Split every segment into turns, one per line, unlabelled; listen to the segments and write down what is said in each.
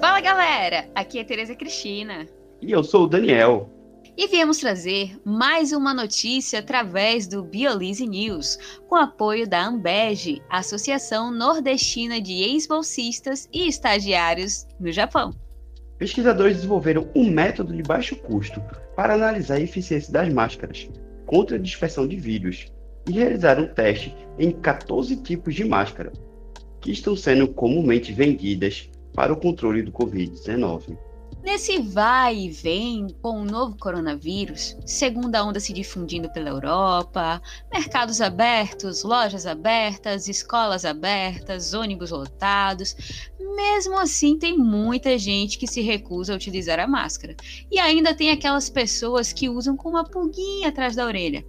Fala galera, aqui é Tereza Cristina.
E eu sou o Daniel.
E viemos trazer mais uma notícia através do Biolize News, com apoio da Ambege, Associação Nordestina de Ex-Bolsistas e Estagiários no Japão.
Pesquisadores desenvolveram um método de baixo custo para analisar a eficiência das máscaras contra a dispersão de vírus e realizaram um teste em 14 tipos de máscara, que estão sendo comumente vendidas para o controle do Covid-19.
Nesse vai e vem com o novo coronavírus, segunda onda se difundindo pela Europa, mercados abertos, lojas abertas, escolas abertas, ônibus lotados, mesmo assim tem muita gente que se recusa a utilizar a máscara. E ainda tem aquelas pessoas que usam com uma pulguinha atrás da orelha.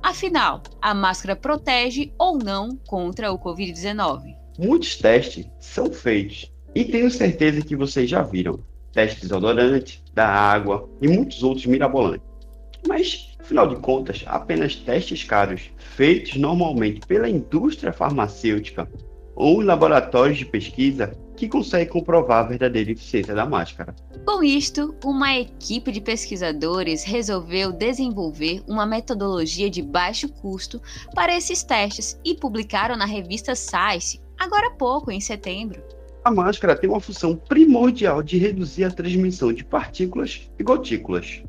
Afinal, a máscara protege ou não contra o Covid-19?
Muitos testes são feitos e tenho certeza que vocês já viram teste desodorante, da água e muitos outros mirabolantes. Mas, afinal de contas, apenas testes caros, feitos normalmente pela indústria farmacêutica ou em laboratórios de pesquisa, que conseguem comprovar a verdadeira eficiência da máscara.
Com isto, uma equipe de pesquisadores resolveu desenvolver uma metodologia de baixo custo para esses testes e publicaram na revista Science, agora há pouco, em setembro.
A máscara tem uma função primordial de reduzir a transmissão de partículas e gotículas.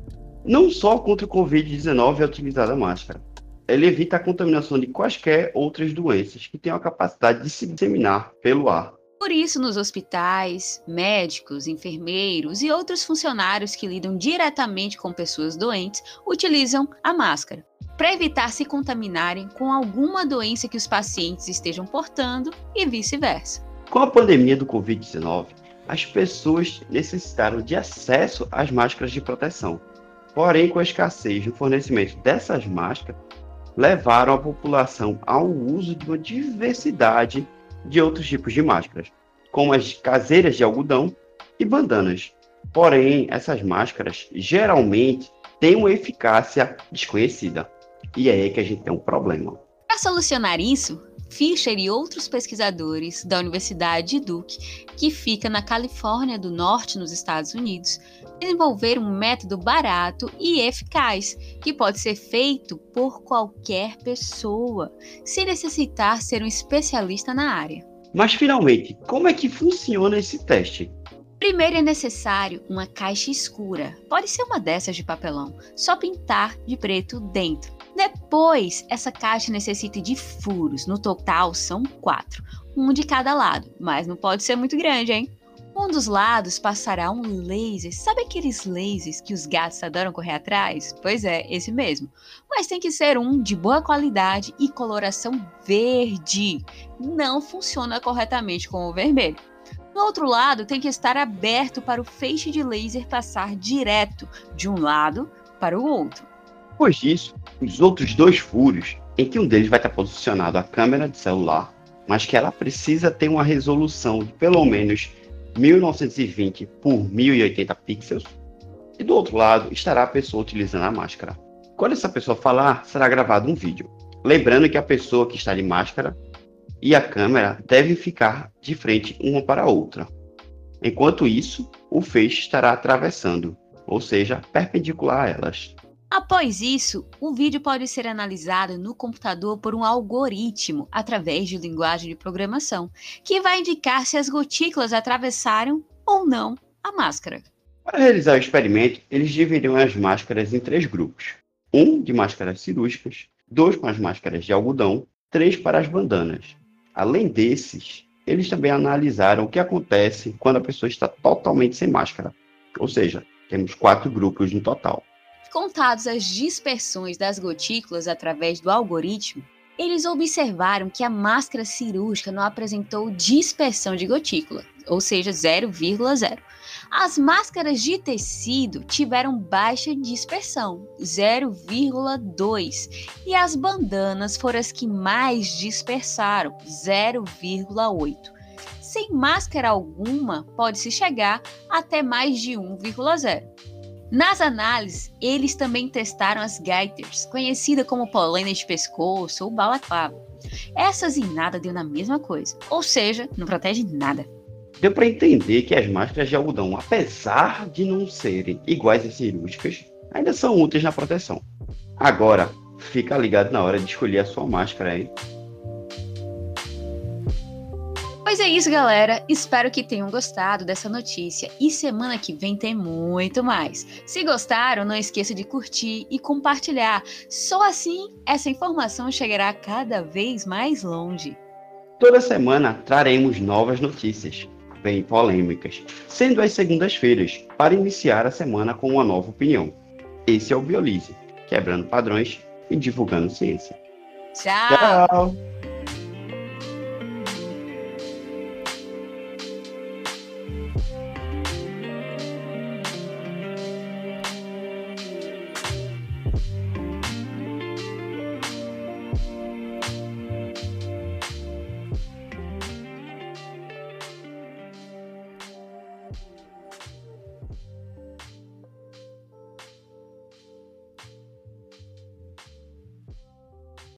Não só contra o Covid-19 é utilizada a máscara. Ela evita a contaminação de quaisquer outras doenças que tenham a capacidade de se disseminar pelo ar.
Por isso, nos hospitais, médicos, enfermeiros e outros funcionários que lidam diretamente com pessoas doentes utilizam a máscara, para evitar se contaminarem com alguma doença que os pacientes estejam portando e vice-versa.
Com a pandemia do Covid-19, as pessoas necessitaram de acesso às máscaras de proteção. Porém, com a escassez no fornecimento dessas máscaras, levaram a população ao uso de uma diversidade de outros tipos de máscaras, como as caseiras de algodão e bandanas. Porém, essas máscaras geralmente têm uma eficácia desconhecida. E é aí que a gente tem um problema.
Para solucionar isso, Fischer e outros pesquisadores da Universidade de Duke, que fica na Califórnia do Norte, nos Estados Unidos, desenvolveram um método barato e eficaz que pode ser feito por qualquer pessoa, sem necessitar ser um especialista na área.
Mas finalmente, como é que funciona esse teste?
Primeiro é necessário uma caixa escura, pode ser uma dessas de papelão, só pintar de preto dentro. Depois, essa caixa necessita de furos, no total são quatro, um de cada lado, mas não pode ser muito grande, hein? Um dos lados passará um laser. Sabe aqueles lasers que os gatos adoram correr atrás? Pois é, esse mesmo. Mas tem que ser um de boa qualidade e coloração verde. Não funciona corretamente com o vermelho. No outro lado, tem que estar aberto para o feixe de laser passar direto de um lado para o outro.
Depois disso, os outros dois furos, em que um deles vai estar posicionado a câmera de celular, mas que ela precisa ter uma resolução de pelo menos 1920 por 1080 pixels. E do outro lado estará a pessoa utilizando a máscara. Quando essa pessoa falar, será gravado um vídeo. Lembrando que a pessoa que está de máscara e a câmera devem ficar de frente uma para a outra. Enquanto isso, o feixe estará atravessando, ou seja, perpendicular a elas.
Após isso, o vídeo pode ser analisado no computador por um algoritmo através de linguagem de programação, que vai indicar se as gotículas atravessaram ou não a máscara.
Para realizar o experimento, eles dividiram as máscaras em três grupos: um de máscaras cirúrgicas, dois com as máscaras de algodão, três para as bandanas. Além desses, eles também analisaram o que acontece quando a pessoa está totalmente sem máscara, ou seja, temos quatro grupos no total.
Contados as dispersões das gotículas através do algoritmo, eles observaram que a máscara cirúrgica não apresentou dispersão de gotícula, ou seja, 0,0. As máscaras de tecido tiveram baixa dispersão, 0,2, e as bandanas foram as que mais dispersaram, 0,8. Sem máscara alguma, pode-se chegar até mais de 1,0. Nas análises, eles também testaram as gaiters, conhecida como polena de pescoço ou balaclava. Essas e nada deu na mesma coisa, ou seja, não protege nada.
Deu para entender que as máscaras de algodão, apesar de não serem iguais às cirúrgicas, ainda são úteis na proteção. Agora, fica ligado na hora de escolher a sua máscara, hein?
Pois é isso, galera. Espero que tenham gostado dessa notícia e semana que vem tem muito mais. Se gostaram, não esqueça de curtir e compartilhar. Só assim essa informação chegará cada vez mais longe.
Toda semana traremos novas notícias, bem polêmicas, sendo as segundas-feiras, para iniciar a semana com uma nova opinião. Esse é o Biolize, quebrando padrões e divulgando ciência.
Tchau! Tchau. Bye.